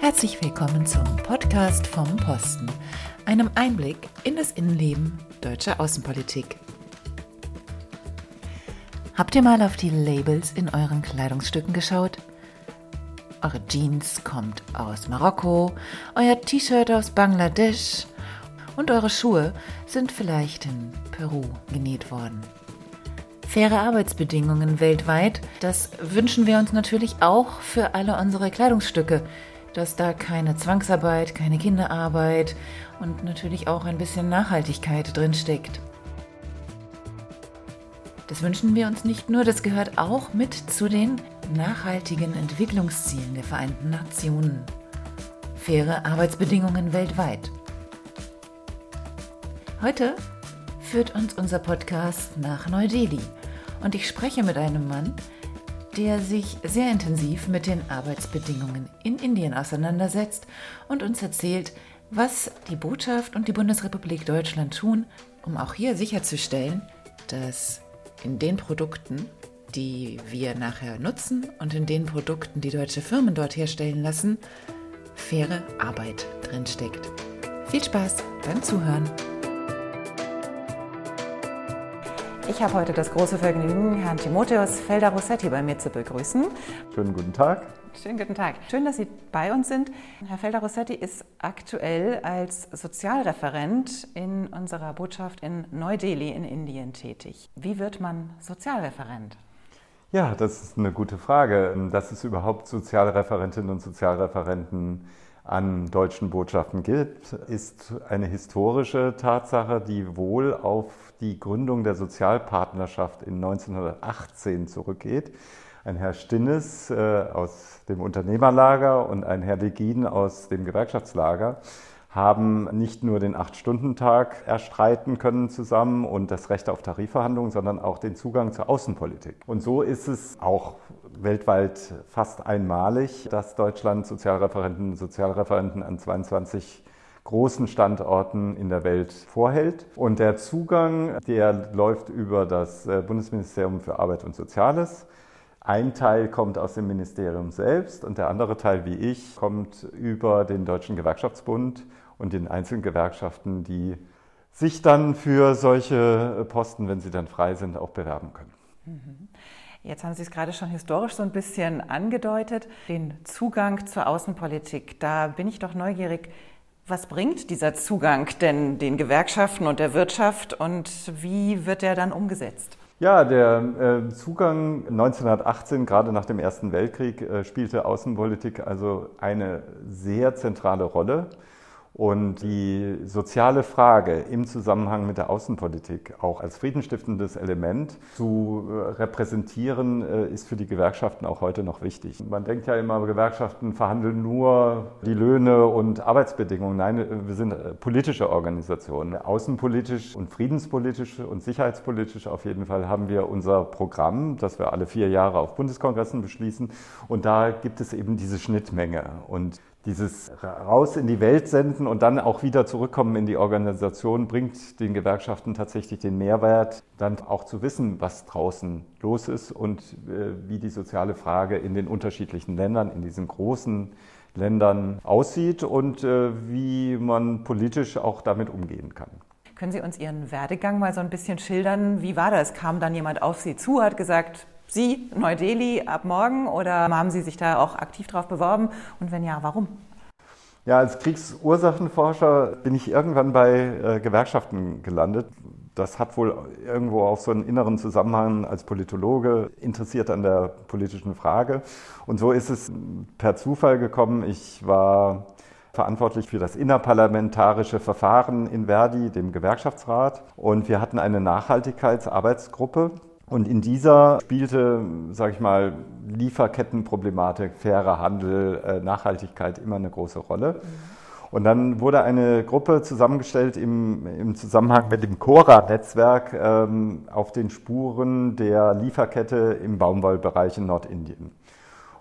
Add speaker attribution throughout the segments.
Speaker 1: Herzlich willkommen zum Podcast vom Posten, einem Einblick in das Innenleben deutscher Außenpolitik. Habt ihr mal auf die Labels in euren Kleidungsstücken geschaut? Eure Jeans kommt aus Marokko, euer T-Shirt aus Bangladesch und eure Schuhe sind vielleicht in Peru genäht worden. Faire Arbeitsbedingungen weltweit, das wünschen wir uns natürlich auch für alle unsere Kleidungsstücke, dass da keine Zwangsarbeit, keine Kinderarbeit und natürlich auch ein bisschen Nachhaltigkeit drinsteckt. Das wünschen wir uns nicht nur, das gehört auch mit zu den nachhaltigen Entwicklungszielen der Vereinten Nationen. Faire Arbeitsbedingungen weltweit. Heute führt uns unser Podcast nach Neu-Delhi und ich spreche mit einem Mann, der sich sehr intensiv mit den Arbeitsbedingungen in Indien auseinandersetzt und uns erzählt, was die Botschaft und die Bundesrepublik Deutschland tun, um auch hier sicherzustellen, dass in den Produkten, die wir nachher nutzen und in den Produkten, die deutsche Firmen dort herstellen lassen, faire Arbeit drinsteckt. Viel Spaß beim Zuhören. Ich habe heute das große Vergnügen, Herrn Timotheus Felder-Rossetti bei mir zu begrüßen.
Speaker 2: Schönen guten Tag.
Speaker 1: Schönen guten Tag. Schön, dass Sie bei uns sind. Herr Felder-Rossetti ist aktuell als Sozialreferent in unserer Botschaft in Neu-Delhi in Indien tätig. Wie wird man Sozialreferent?
Speaker 2: Ja, das ist eine gute Frage. Dass es überhaupt Sozialreferentinnen und Sozialreferenten an deutschen Botschaften gibt, ist eine historische Tatsache, die wohl auf die Gründung der Sozialpartnerschaft in 1918 zurückgeht. Ein Herr Stinnes äh, aus dem Unternehmerlager und ein Herr Degin aus dem Gewerkschaftslager haben nicht nur den Acht-Stunden-Tag erstreiten können zusammen und das Recht auf Tarifverhandlungen, sondern auch den Zugang zur Außenpolitik. Und so ist es auch weltweit fast einmalig, dass Deutschland Sozialreferenten Sozialreferenten an 22 großen Standorten in der Welt vorhält. Und der Zugang, der läuft über das äh, Bundesministerium für Arbeit und Soziales. Ein Teil kommt aus dem Ministerium selbst und der andere Teil, wie ich, kommt über den Deutschen Gewerkschaftsbund und den einzelnen Gewerkschaften, die sich dann für solche Posten, wenn sie dann frei sind, auch bewerben können.
Speaker 1: Mhm. Jetzt haben Sie es gerade schon historisch so ein bisschen angedeutet, den Zugang zur Außenpolitik. Da bin ich doch neugierig. Was bringt dieser Zugang denn den Gewerkschaften und der Wirtschaft und wie wird der dann umgesetzt?
Speaker 2: Ja, der äh, Zugang 1918, gerade nach dem Ersten Weltkrieg, äh, spielte Außenpolitik also eine sehr zentrale Rolle. Und die soziale Frage im Zusammenhang mit der Außenpolitik auch als friedensstiftendes Element zu äh, repräsentieren, äh, ist für die Gewerkschaften auch heute noch wichtig. Man denkt ja immer, Gewerkschaften verhandeln nur die Löhne und Arbeitsbedingungen. Nein, wir sind äh, politische Organisationen. Außenpolitisch und friedenspolitisch und sicherheitspolitisch auf jeden Fall haben wir unser Programm, das wir alle vier Jahre auf Bundeskongressen beschließen. Und da gibt es eben diese Schnittmenge. Und dieses raus in die Welt senden und dann auch wieder zurückkommen in die Organisation bringt den Gewerkschaften tatsächlich den Mehrwert, dann auch zu wissen, was draußen los ist und äh, wie die soziale Frage in den unterschiedlichen Ländern, in diesen großen Ländern aussieht und äh, wie man politisch auch damit umgehen kann.
Speaker 1: Können Sie uns Ihren Werdegang mal so ein bisschen schildern? Wie war das? Kam dann jemand auf Sie zu, hat gesagt, Sie, Neu-Delhi, ab morgen oder haben Sie sich da auch aktiv drauf beworben? Und wenn ja, warum?
Speaker 2: Ja, als Kriegsursachenforscher bin ich irgendwann bei äh, Gewerkschaften gelandet. Das hat wohl irgendwo auch so einen inneren Zusammenhang als Politologe interessiert an der politischen Frage. Und so ist es per Zufall gekommen. Ich war verantwortlich für das innerparlamentarische Verfahren in Verdi, dem Gewerkschaftsrat. Und wir hatten eine Nachhaltigkeitsarbeitsgruppe, und in dieser spielte, sage ich mal, Lieferkettenproblematik, fairer Handel, äh, Nachhaltigkeit immer eine große Rolle. Und dann wurde eine Gruppe zusammengestellt im, im Zusammenhang mit dem Cora-Netzwerk ähm, auf den Spuren der Lieferkette im Baumwollbereich in Nordindien.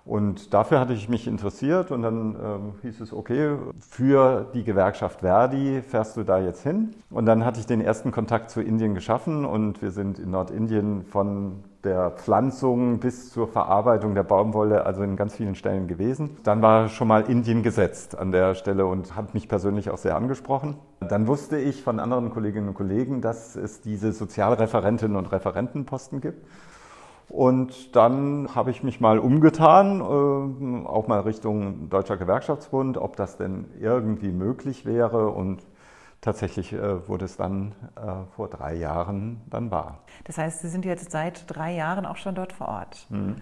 Speaker 2: Und dafür hatte ich mich interessiert und dann äh, hieß es, okay, für die Gewerkschaft Verdi fährst du da jetzt hin. Und dann hatte ich den ersten Kontakt zu Indien geschaffen und wir sind in Nordindien von der Pflanzung bis zur Verarbeitung der Baumwolle, also in ganz vielen Stellen gewesen. Dann war schon mal Indien gesetzt an der Stelle und hat mich persönlich auch sehr angesprochen. Dann wusste ich von anderen Kolleginnen und Kollegen, dass es diese Sozialreferentinnen und Referentenposten gibt. Und dann habe ich mich mal umgetan, äh, auch mal Richtung Deutscher Gewerkschaftsbund, ob das denn irgendwie möglich wäre. Und tatsächlich äh, wurde es dann äh, vor drei Jahren dann wahr.
Speaker 1: Das heißt, Sie sind jetzt seit drei Jahren auch schon dort vor Ort.
Speaker 2: Mhm.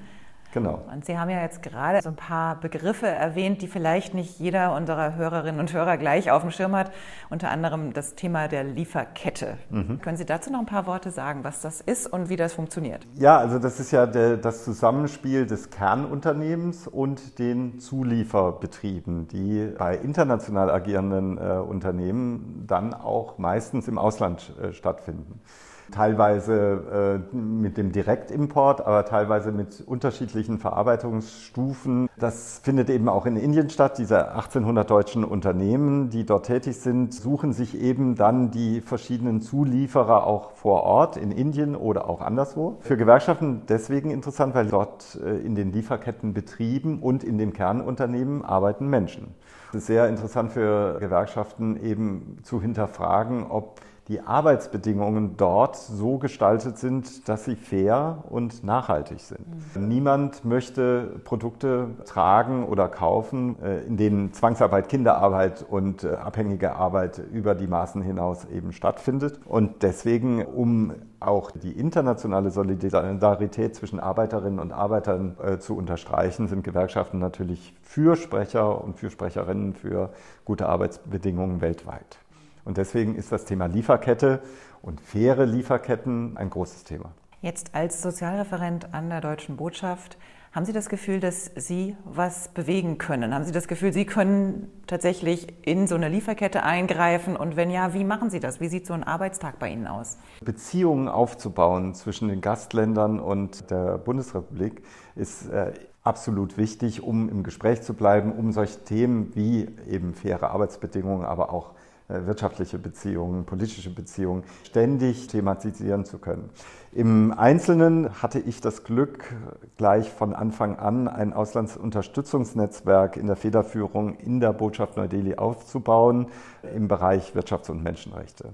Speaker 2: Genau.
Speaker 1: Und Sie haben ja jetzt gerade so ein paar Begriffe erwähnt, die vielleicht nicht jeder unserer Hörerinnen und Hörer gleich auf dem Schirm hat. Unter anderem das Thema der Lieferkette. Mhm. Können Sie dazu noch ein paar Worte sagen, was das ist und wie das funktioniert?
Speaker 2: Ja, also das ist ja der, das Zusammenspiel des Kernunternehmens und den Zulieferbetrieben, die bei international agierenden äh, Unternehmen dann auch meistens im Ausland äh, stattfinden teilweise äh, mit dem Direktimport, aber teilweise mit unterschiedlichen Verarbeitungsstufen. Das findet eben auch in Indien statt. Diese 1800 deutschen Unternehmen, die dort tätig sind, suchen sich eben dann die verschiedenen Zulieferer auch vor Ort in Indien oder auch anderswo. Für Gewerkschaften deswegen interessant, weil dort äh, in den Lieferkettenbetrieben und in den Kernunternehmen arbeiten Menschen. Es ist sehr interessant für Gewerkschaften eben zu hinterfragen, ob die Arbeitsbedingungen dort so gestaltet sind, dass sie fair und nachhaltig sind. Mhm. Niemand möchte Produkte tragen oder kaufen, äh, in denen Zwangsarbeit, Kinderarbeit und äh, abhängige Arbeit über die Maßen hinaus eben stattfindet. Und deswegen, um auch die internationale Solidarität zwischen Arbeiterinnen und Arbeitern äh, zu unterstreichen, sind Gewerkschaften natürlich Fürsprecher und Fürsprecherinnen für gute Arbeitsbedingungen weltweit. Und deswegen ist das Thema Lieferkette und faire Lieferketten ein großes Thema.
Speaker 1: Jetzt als Sozialreferent an der Deutschen Botschaft, haben Sie das Gefühl, dass Sie was bewegen können? Haben Sie das Gefühl, Sie können tatsächlich in so eine Lieferkette eingreifen? Und wenn ja, wie machen Sie das? Wie sieht so ein Arbeitstag bei Ihnen aus?
Speaker 2: Beziehungen aufzubauen zwischen den Gastländern und der Bundesrepublik ist äh, absolut wichtig, um im Gespräch zu bleiben, um solche Themen wie eben faire Arbeitsbedingungen, aber auch wirtschaftliche Beziehungen, politische Beziehungen ständig thematisieren zu können. Im Einzelnen hatte ich das Glück, gleich von Anfang an ein Auslandsunterstützungsnetzwerk in der Federführung in der Botschaft Neu-Delhi aufzubauen im Bereich Wirtschafts- und Menschenrechte.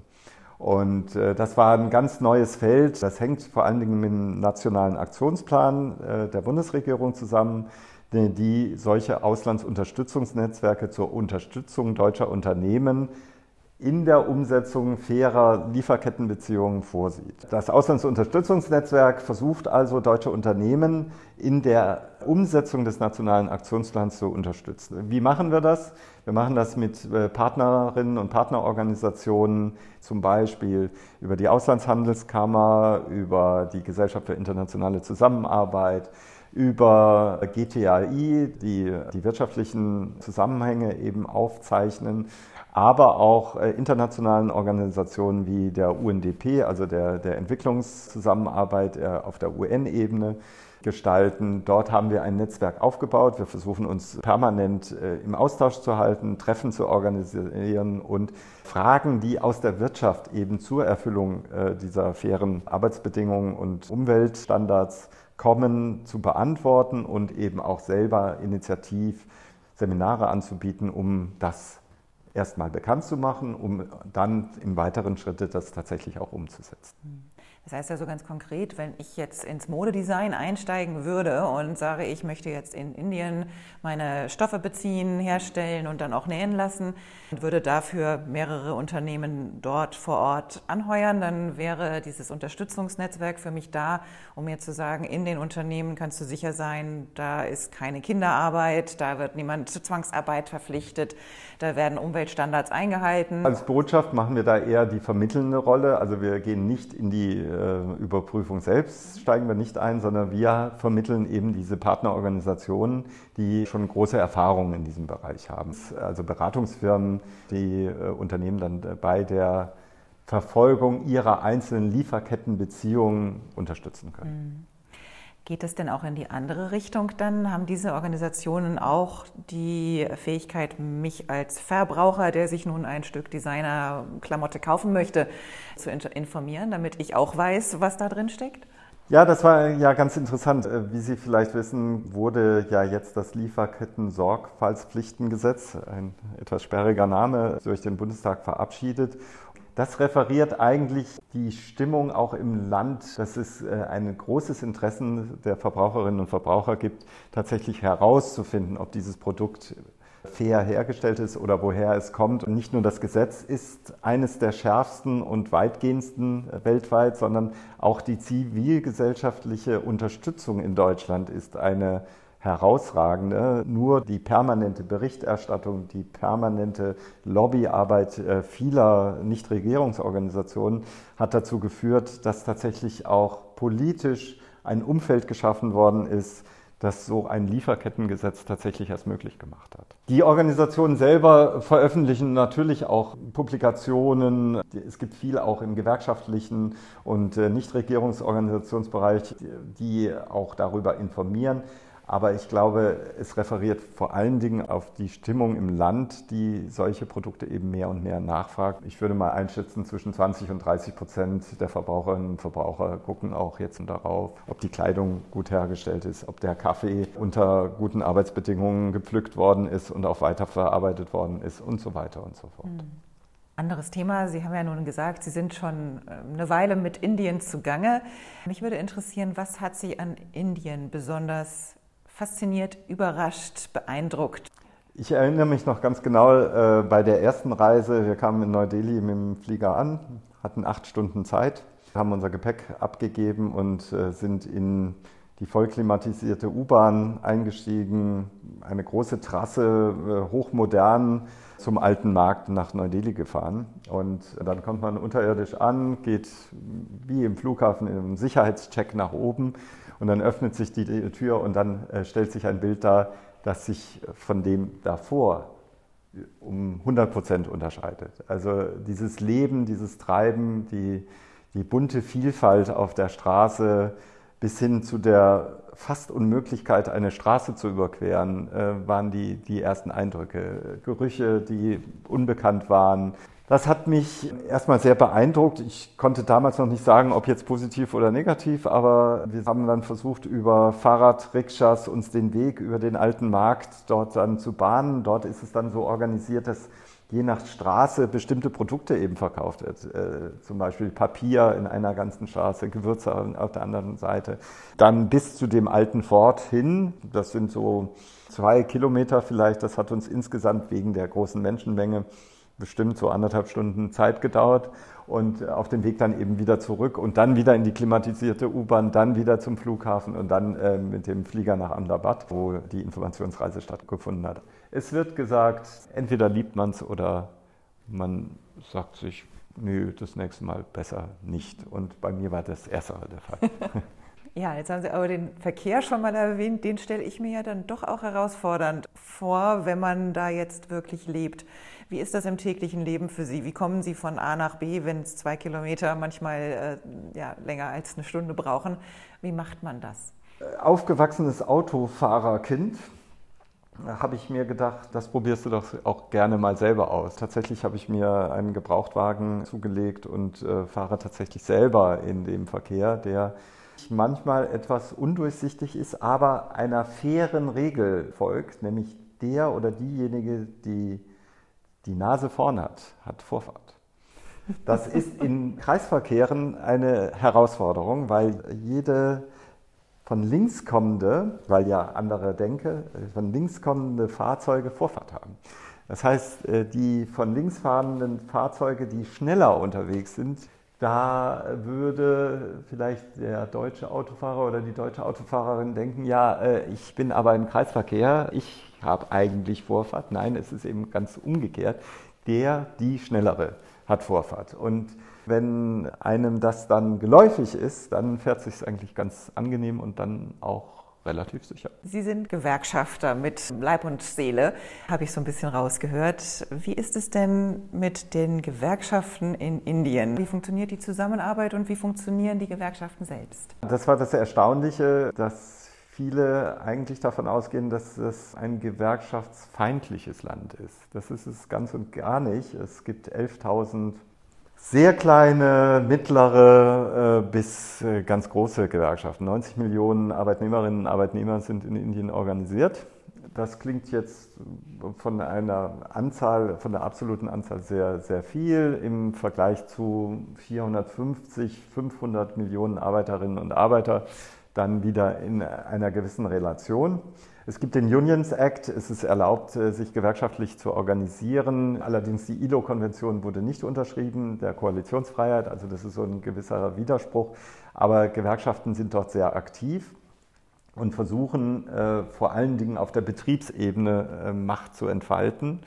Speaker 2: Und äh, das war ein ganz neues Feld. Das hängt vor allen Dingen mit dem nationalen Aktionsplan äh, der Bundesregierung zusammen, die solche Auslandsunterstützungsnetzwerke zur Unterstützung deutscher Unternehmen in der Umsetzung fairer Lieferkettenbeziehungen vorsieht. Das Auslandsunterstützungsnetzwerk versucht also, deutsche Unternehmen in der Umsetzung des nationalen Aktionsplans zu unterstützen. Wie machen wir das? Wir machen das mit äh, Partnerinnen und Partnerorganisationen, zum Beispiel über die Auslandshandelskammer, über die Gesellschaft für internationale Zusammenarbeit, über GTAI, die die wirtschaftlichen Zusammenhänge eben aufzeichnen aber auch äh, internationalen Organisationen wie der UNDP, also der, der Entwicklungszusammenarbeit äh, auf der UN-Ebene gestalten. Dort haben wir ein Netzwerk aufgebaut. Wir versuchen uns permanent äh, im Austausch zu halten, Treffen zu organisieren und Fragen, die aus der Wirtschaft eben zur Erfüllung dieser fairen Arbeitsbedingungen und Umweltstandards kommen, zu beantworten und eben auch selber initiativ Seminare anzubieten, um das erstmal bekannt zu machen, um dann im weiteren Schritte das tatsächlich auch umzusetzen.
Speaker 1: Das heißt also ganz konkret, wenn ich jetzt ins Modedesign einsteigen würde und sage, ich möchte jetzt in Indien meine Stoffe beziehen, herstellen und dann auch nähen lassen und würde dafür mehrere Unternehmen dort vor Ort anheuern, dann wäre dieses Unterstützungsnetzwerk für mich da, um mir zu sagen, in den Unternehmen kannst du sicher sein, da ist keine Kinderarbeit, da wird niemand zur Zwangsarbeit verpflichtet, da werden Umweltstandards eingehalten.
Speaker 2: Als Botschaft machen wir da eher die vermittelnde Rolle, also wir gehen nicht in die äh, Überprüfung selbst steigen wir nicht ein, sondern wir vermitteln eben diese Partnerorganisationen, die schon große Erfahrungen in diesem Bereich haben. Also Beratungsfirmen, die äh, Unternehmen dann bei der Verfolgung ihrer einzelnen Lieferkettenbeziehungen unterstützen können.
Speaker 1: Mhm. Geht es denn auch in die andere Richtung dann? Haben diese Organisationen auch die Fähigkeit, mich als Verbraucher, der sich nun ein Stück Designer-Klamotte kaufen möchte, zu informieren, damit ich auch weiß, was da drin steckt?
Speaker 2: Ja, das war ja ganz interessant. Äh, wie Sie vielleicht wissen, wurde ja jetzt das Lieferketten-Sorgfaltspflichtengesetz, ein etwas sperriger Name, durch den Bundestag verabschiedet. Das referiert eigentlich die Stimmung auch im Land, dass es äh, ein großes Interesse der Verbraucherinnen und Verbraucher gibt, tatsächlich herauszufinden, ob dieses Produkt fair hergestellt ist oder woher es kommt. Und nicht nur das Gesetz ist eines der schärfsten und weitgehendsten weltweit, sondern auch die zivilgesellschaftliche Unterstützung in Deutschland ist eine herausragende. Nur die permanente Berichterstattung, die permanente Lobbyarbeit äh, vieler Nichtregierungsorganisationen hat dazu geführt, dass tatsächlich auch politisch ein Umfeld geschaffen worden ist, das so ein Lieferkettengesetz tatsächlich erst möglich gemacht hat. Die Organisationen selber veröffentlichen natürlich auch Publikationen. Es gibt viel auch im gewerkschaftlichen und äh, Nichtregierungsorganisationsbereich, die auch darüber informieren. Aber ich glaube, es referiert vor allen Dingen auf die Stimmung im Land, die solche Produkte eben mehr und mehr nachfragt. Ich würde mal einschätzen, zwischen 20 und 30 Prozent der Verbraucherinnen und Verbraucher gucken auch jetzt darauf, ob die Kleidung gut hergestellt ist, ob der Kaffee unter guten Arbeitsbedingungen gepflückt worden ist und auch weiterverarbeitet worden ist und so weiter und so fort. Mhm.
Speaker 1: Anderes Thema. Sie haben ja nun gesagt, Sie sind schon äh, eine Weile mit Indien zugange. Mich würde interessieren, was hat Sie an Indien besonders fasziniert, überrascht, beeindruckt?
Speaker 2: Ich erinnere mich noch ganz genau äh, bei der ersten Reise. Wir kamen in Neu-Delhi mit dem Flieger an, hatten acht Stunden Zeit, haben unser Gepäck abgegeben und äh, sind in die vollklimatisierte U-Bahn eingestiegen. Eine große Trasse, äh, hochmodern zum alten Markt nach Neu-Delhi gefahren. Und dann kommt man unterirdisch an, geht wie im Flughafen im Sicherheitscheck nach oben und dann öffnet sich die Tür und dann äh, stellt sich ein Bild dar, das sich von dem davor um 100 Prozent unterscheidet. Also dieses Leben, dieses Treiben, die, die bunte Vielfalt auf der Straße bis hin zu der fast Unmöglichkeit, eine Straße zu überqueren, äh, waren die, die ersten Eindrücke. Gerüche, die unbekannt waren, das hat mich erstmal sehr beeindruckt. Ich konnte damals noch nicht sagen, ob jetzt positiv oder negativ, aber wir haben dann versucht, über Fahrradrikschas uns den Weg über den alten Markt dort dann zu bahnen. Dort ist es dann so organisiert, dass je nach Straße bestimmte Produkte eben verkauft wird. Äh, zum Beispiel Papier in einer ganzen Straße, Gewürze auf der anderen Seite. Dann bis zu dem alten Fort hin, das sind so zwei Kilometer vielleicht, das hat uns insgesamt wegen der großen Menschenmenge bestimmt so anderthalb Stunden Zeit gedauert und auf dem Weg dann eben wieder zurück und dann wieder in die klimatisierte U-Bahn, dann wieder zum Flughafen und dann äh, mit dem Flieger nach Ahmedabad, wo die Informationsreise stattgefunden hat. Es wird gesagt, entweder liebt man es oder man sagt sich, nö, das nächste Mal besser nicht. Und bei mir war das Erstere der Fall.
Speaker 1: Ja, jetzt haben Sie aber den Verkehr schon mal erwähnt. Den stelle ich mir ja dann doch auch herausfordernd vor, wenn man da jetzt wirklich lebt. Wie ist das im täglichen Leben für Sie? Wie kommen Sie von A nach B, wenn es zwei Kilometer manchmal äh, ja, länger als eine Stunde brauchen? Wie macht man das?
Speaker 2: Aufgewachsenes Autofahrerkind habe ich mir gedacht, das probierst du doch auch gerne mal selber aus. Tatsächlich habe ich mir einen Gebrauchtwagen zugelegt und äh, fahre tatsächlich selber in dem Verkehr, der manchmal etwas undurchsichtig ist, aber einer fairen Regel folgt, nämlich der oder diejenige, die die Nase vorn hat, hat Vorfahrt. Das ist in Kreisverkehren eine Herausforderung, weil jede von links kommende, weil ja andere denke, von links kommende Fahrzeuge Vorfahrt haben. Das heißt, äh, die von links fahrenden Fahrzeuge, die schneller unterwegs sind, da würde vielleicht der deutsche Autofahrer oder die deutsche Autofahrerin denken, ja, äh, ich bin aber im Kreisverkehr, ich habe eigentlich Vorfahrt. Nein, es ist eben ganz umgekehrt. Der, die Schnellere hat Vorfahrt. Und wenn einem das dann geläufig ist, dann fährt es sich eigentlich ganz angenehm und dann auch relativ sicher.
Speaker 1: Sie sind Gewerkschafter mit Leib und Seele, habe ich so ein bisschen rausgehört. Wie ist es denn mit den Gewerkschaften in Indien? Wie funktioniert die Zusammenarbeit und wie funktionieren die Gewerkschaften selbst?
Speaker 2: Das war das Erstaunliche, dass viele eigentlich davon ausgehen, dass es ein gewerkschaftsfeindliches Land ist. Das ist es ganz und gar nicht. Es gibt 11.000 sehr kleine, mittlere äh, bis äh, ganz große Gewerkschaften. 90 Millionen Arbeitnehmerinnen und Arbeitnehmer sind in Indien organisiert. Das klingt jetzt von einer Anzahl, von der absoluten Anzahl sehr, sehr viel im Vergleich zu 450, 500 Millionen Arbeiterinnen und Arbeiter dann wieder in einer gewissen Relation. Es gibt den Unions Act, es ist erlaubt, äh, sich gewerkschaftlich zu organisieren. Allerdings die ILO-Konvention wurde nicht unterschrieben, der Koalitionsfreiheit, also das ist so ein gewisser Widerspruch. Aber Gewerkschaften sind dort sehr aktiv und versuchen äh, vor allen Dingen auf der Betriebsebene äh, Macht zu entfalten.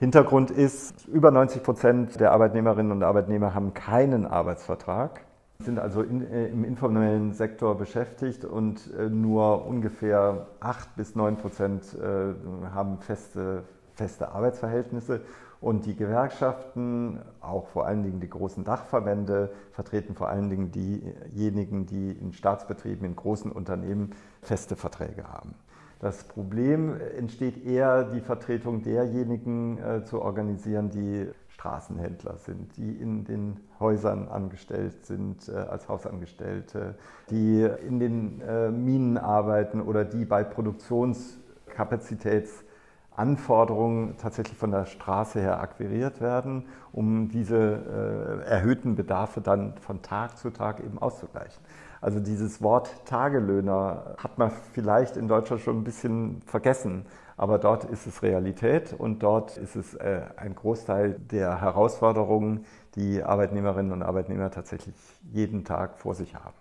Speaker 2: Hintergrund ist, über 90 Prozent der Arbeitnehmerinnen und Arbeitnehmer haben keinen Arbeitsvertrag sind also in, äh, im informellen Sektor beschäftigt und äh, nur ungefähr 8 bis 9 Prozent äh, haben feste, feste Arbeitsverhältnisse. Und die Gewerkschaften, auch vor allen Dingen die großen Dachverbände, vertreten vor allen Dingen diejenigen, die in Staatsbetrieben, in großen Unternehmen feste Verträge haben. Das Problem entsteht eher, die Vertretung derjenigen äh, zu organisieren, die Straßenhändler sind, die in den Häusern angestellt sind äh, als Hausangestellte, die in den äh, Minen arbeiten oder die bei Produktionskapazitätsanforderungen tatsächlich von der Straße her akquiriert werden, um diese äh, erhöhten Bedarfe dann von Tag zu Tag eben auszugleichen. Also dieses Wort Tagelöhner hat man vielleicht in Deutschland schon ein bisschen vergessen. Aber dort ist es Realität und dort ist es äh, ein Großteil der Herausforderungen, die Arbeitnehmerinnen und Arbeitnehmer tatsächlich jeden Tag vor sich haben.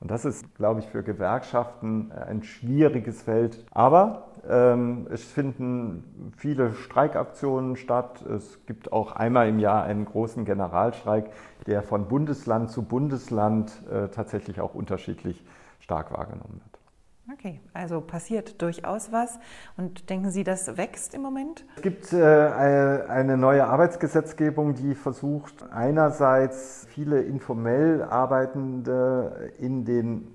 Speaker 2: Und das ist, glaube ich, für Gewerkschaften äh, ein schwieriges Feld. Aber ähm, es finden viele Streikaktionen statt. Es gibt auch einmal im Jahr einen großen Generalstreik, der von Bundesland zu Bundesland äh, tatsächlich auch unterschiedlich stark wahrgenommen wird.
Speaker 1: Okay, also passiert durchaus was. Und denken Sie, das wächst im Moment?
Speaker 2: Es gibt äh, eine neue Arbeitsgesetzgebung, die versucht, einerseits viele informell Arbeitende in den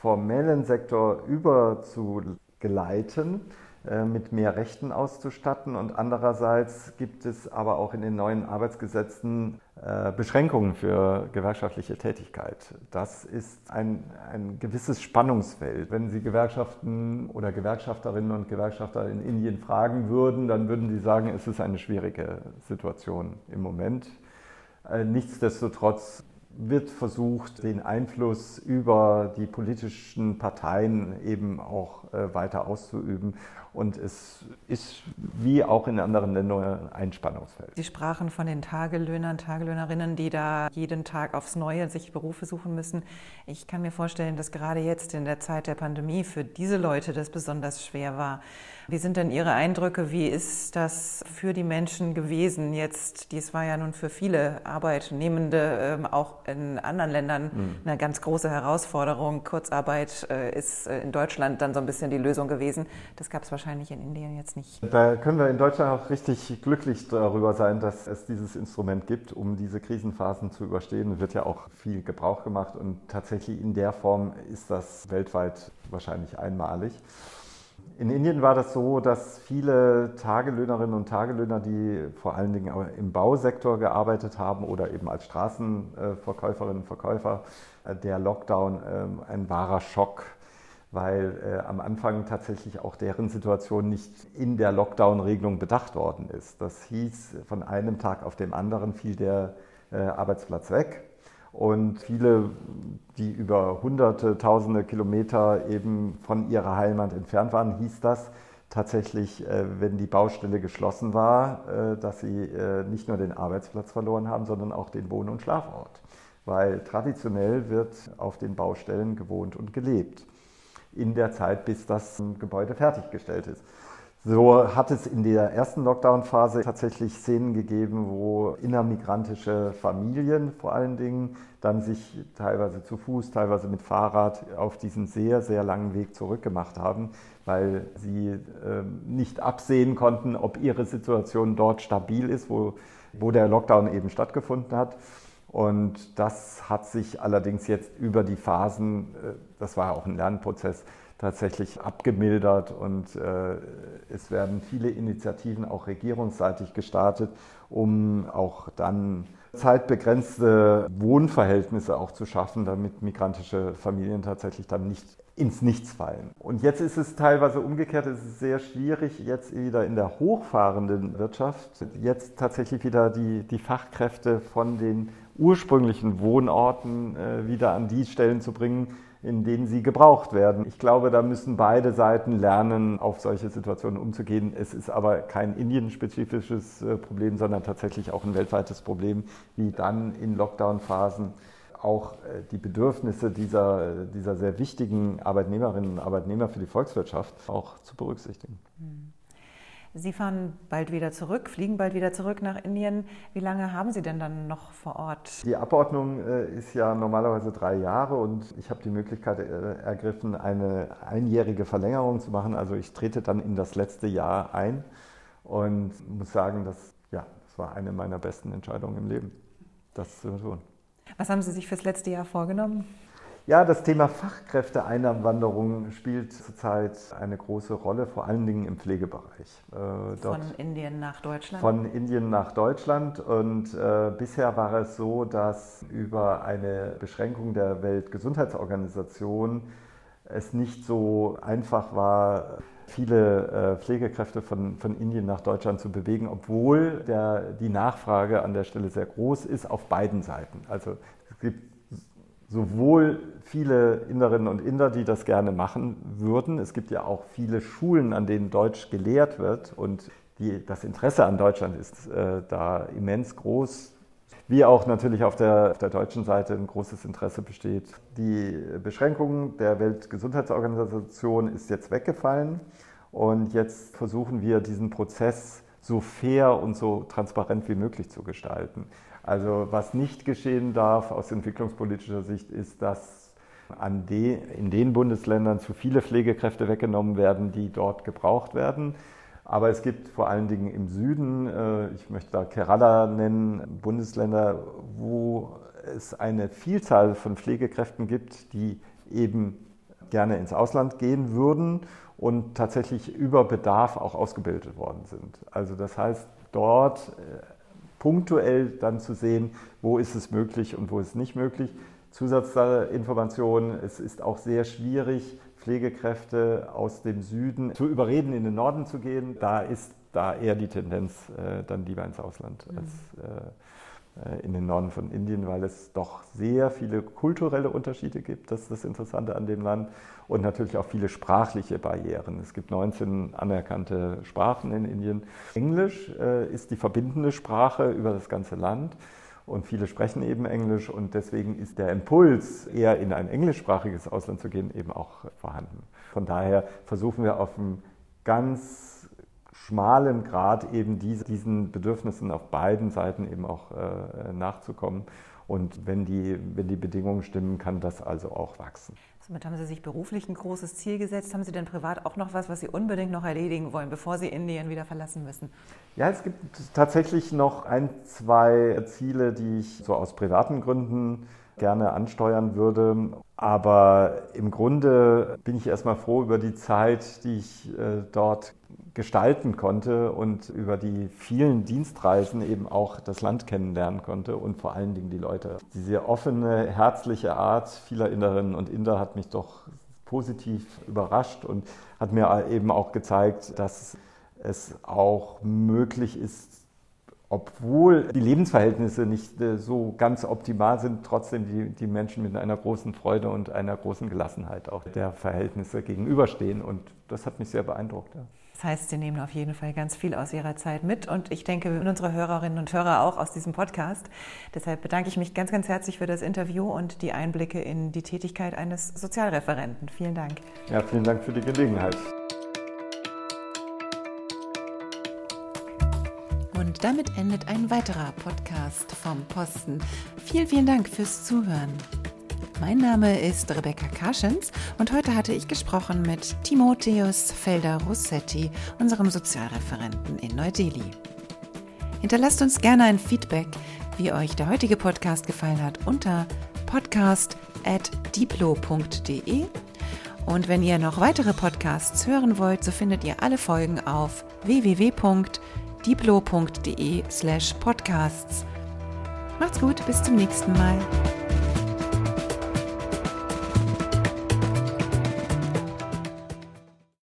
Speaker 2: formellen Sektor überzugeleiten äh, mit mehr Rechten auszustatten. Und andererseits gibt es aber auch in den neuen Arbeitsgesetzen äh, Beschränkungen für gewerkschaftliche Tätigkeit. Das ist ein, ein gewisses Spannungsfeld. Wenn Sie Gewerkschaften oder Gewerkschafterinnen und Gewerkschafter in Indien fragen würden, dann würden Sie sagen, es ist eine schwierige Situation im Moment. Äh, nichtsdestotrotz wird versucht, den Einfluss über die politischen Parteien eben auch weiter auszuüben. Und es ist wie auch in anderen Ländern ein Spannungsfeld.
Speaker 1: Sie sprachen von den Tagelöhnern, Tagelöhnerinnen, die da jeden Tag aufs Neue sich Berufe suchen müssen. Ich kann mir vorstellen, dass gerade jetzt in der Zeit der Pandemie für diese Leute das besonders schwer war. Wie sind denn Ihre Eindrücke? Wie ist das für die Menschen gewesen jetzt? Dies war ja nun für viele Arbeitnehmende ähm, auch in anderen Ländern mhm. eine ganz große Herausforderung. Kurzarbeit äh, ist äh, in Deutschland dann so ein bisschen die Lösung gewesen. Das gab es wahrscheinlich in Indien jetzt nicht.
Speaker 2: Da können wir in Deutschland auch richtig glücklich darüber sein, dass es dieses Instrument gibt, um diese Krisenphasen zu überstehen. Es wird ja auch viel Gebrauch gemacht und tatsächlich in der Form ist das weltweit wahrscheinlich einmalig. In Indien war das so, dass viele Tagelöhnerinnen und Tagelöhner, die vor allen Dingen im Bausektor gearbeitet haben oder eben als Straßenverkäuferinnen und Verkäufer, äh, der Lockdown ähm, ein wahrer Schock, weil äh, am Anfang tatsächlich auch deren Situation nicht in der Lockdown-Regelung bedacht worden ist. Das hieß, von einem Tag auf den anderen fiel der äh, Arbeitsplatz weg. Und viele, die über hunderte, tausende Kilometer eben von ihrer Heimat entfernt waren, hieß das tatsächlich, äh, wenn die Baustelle geschlossen war, äh, dass sie äh, nicht nur den Arbeitsplatz verloren haben, sondern auch den Wohn- und Schlafort. Weil traditionell wird auf den Baustellen gewohnt und gelebt. In der Zeit, bis das Gebäude fertiggestellt ist. So hat es in der ersten Lockdown-Phase tatsächlich Szenen gegeben, wo innermigrantische Familien vor allen Dingen dann sich teilweise zu Fuß, teilweise mit Fahrrad auf diesen sehr, sehr langen Weg zurückgemacht haben, weil sie äh, nicht absehen konnten, ob ihre Situation dort stabil ist, wo, wo der Lockdown eben stattgefunden hat. Und das hat sich allerdings jetzt über die Phasen, äh, das war auch ein Lernprozess, tatsächlich abgemildert und äh, es werden viele Initiativen auch regierungsseitig gestartet, um auch dann zeitbegrenzte Wohnverhältnisse auch zu schaffen, damit migrantische Familien tatsächlich dann nicht ins Nichts fallen. Und jetzt ist es teilweise umgekehrt, es ist sehr schwierig, jetzt wieder in der hochfahrenden Wirtschaft, jetzt tatsächlich wieder die, die Fachkräfte von den ursprünglichen Wohnorten äh, wieder an die Stellen zu bringen, in denen sie gebraucht werden. Ich glaube, da müssen beide Seiten lernen, auf solche Situationen umzugehen. Es ist aber kein indienspezifisches äh, Problem, sondern tatsächlich auch ein weltweites Problem, wie dann in Lockdown-Phasen auch äh, die Bedürfnisse dieser, dieser sehr wichtigen Arbeitnehmerinnen und Arbeitnehmer für die Volkswirtschaft auch zu berücksichtigen.
Speaker 1: Hm. Sie fahren bald wieder zurück, fliegen bald wieder zurück nach Indien. Wie lange haben Sie denn dann noch vor Ort?
Speaker 2: Die Abordnung äh, ist ja normalerweise drei Jahre und ich habe die Möglichkeit äh, ergriffen, eine einjährige Verlängerung zu machen. Also ich trete dann in das letzte Jahr ein und muss sagen, dass, ja, das war eine meiner besten Entscheidungen im Leben, das zu tun.
Speaker 1: Was haben Sie sich fürs letzte Jahr vorgenommen?
Speaker 2: Ja, das Thema Fachkräfteeinwanderung spielt zurzeit eine große Rolle, vor allen Dingen im Pflegebereich.
Speaker 1: Äh, von Indien nach Deutschland?
Speaker 2: Von Indien nach Deutschland. Und äh, bisher war es so, dass über eine Beschränkung der Weltgesundheitsorganisation es nicht so einfach war, viele äh, Pflegekräfte von, von Indien nach Deutschland zu bewegen, obwohl der, die Nachfrage an der Stelle sehr groß ist auf beiden Seiten. Also es gibt sowohl viele Inderinnen und Inder, die das gerne machen würden. Es gibt ja auch viele Schulen, an denen Deutsch gelehrt wird und die, das Interesse an Deutschland ist äh, da immens groß. Wie auch natürlich auf der, auf der deutschen Seite ein großes Interesse besteht. Die Beschränkung der Weltgesundheitsorganisation ist jetzt weggefallen und jetzt versuchen wir diesen Prozess so fair und so transparent wie möglich zu gestalten. Also was nicht geschehen darf aus entwicklungspolitischer Sicht ist, dass an de, in den Bundesländern zu viele Pflegekräfte weggenommen werden, die dort gebraucht werden. Aber es gibt vor allen Dingen im Süden, äh, ich möchte da Kerala nennen, Bundesländer, wo es eine Vielzahl von Pflegekräften gibt, die eben gerne ins Ausland gehen würden und tatsächlich über Bedarf auch ausgebildet worden sind. Also das heißt, dort äh, punktuell dann zu sehen, wo ist es möglich und wo ist es nicht möglich. Zusatzinformationen, es ist auch sehr schwierig, Pflegekräfte aus dem Süden zu überreden, in den Norden zu gehen. Da ist da eher die Tendenz äh, dann lieber ins Ausland mhm. als äh, in den Norden von Indien, weil es doch sehr viele kulturelle Unterschiede gibt. Das ist das Interessante an dem Land. Und natürlich auch viele sprachliche Barrieren. Es gibt 19 anerkannte Sprachen in Indien. Englisch äh, ist die verbindende Sprache über das ganze Land. Und viele sprechen eben Englisch und deswegen ist der Impuls, eher in ein englischsprachiges Ausland zu gehen, eben auch vorhanden. Von daher versuchen wir auf einem ganz schmalen Grad eben diese, diesen Bedürfnissen auf beiden Seiten eben auch äh, nachzukommen. Und wenn die, wenn die Bedingungen stimmen, kann das also auch wachsen.
Speaker 1: Somit haben Sie sich beruflich ein großes Ziel gesetzt. Haben Sie denn privat auch noch was, was Sie unbedingt noch erledigen wollen, bevor Sie Indien wieder verlassen müssen?
Speaker 2: Ja, es gibt tatsächlich noch ein, zwei Ziele, die ich so aus privaten Gründen gerne ansteuern würde. Aber im Grunde bin ich erstmal froh über die Zeit, die ich äh, dort gestalten konnte und über die vielen Dienstreisen eben auch das Land kennenlernen konnte und vor allen Dingen die Leute. Diese offene, herzliche Art vieler Inderinnen und Inder hat mich doch positiv überrascht und hat mir eben auch gezeigt, dass es auch möglich ist, obwohl die Lebensverhältnisse nicht äh, so ganz optimal sind, trotzdem die, die Menschen mit einer großen Freude und einer großen Gelassenheit auch der Verhältnisse gegenüberstehen. Und das hat mich sehr beeindruckt. Ja.
Speaker 1: Das heißt, Sie nehmen auf jeden Fall ganz viel aus Ihrer Zeit mit und ich denke, unsere Hörerinnen und Hörer auch aus diesem Podcast. Deshalb bedanke ich mich ganz, ganz herzlich für das Interview und die Einblicke in die Tätigkeit eines Sozialreferenten. Vielen Dank.
Speaker 2: Ja, vielen Dank für die Gelegenheit.
Speaker 1: Und damit endet ein weiterer Podcast vom Posten. Vielen, vielen Dank fürs Zuhören. Mein Name ist Rebecca Karschens und heute hatte ich gesprochen mit Timotheus Felder-Rossetti, unserem Sozialreferenten in Neu-Delhi. Hinterlasst uns gerne ein Feedback, wie euch der heutige Podcast gefallen hat, unter podcast.diplo.de. Und wenn ihr noch weitere Podcasts hören wollt, so findet ihr alle Folgen auf www.diplo.de slash podcasts. Macht's gut, bis zum nächsten Mal.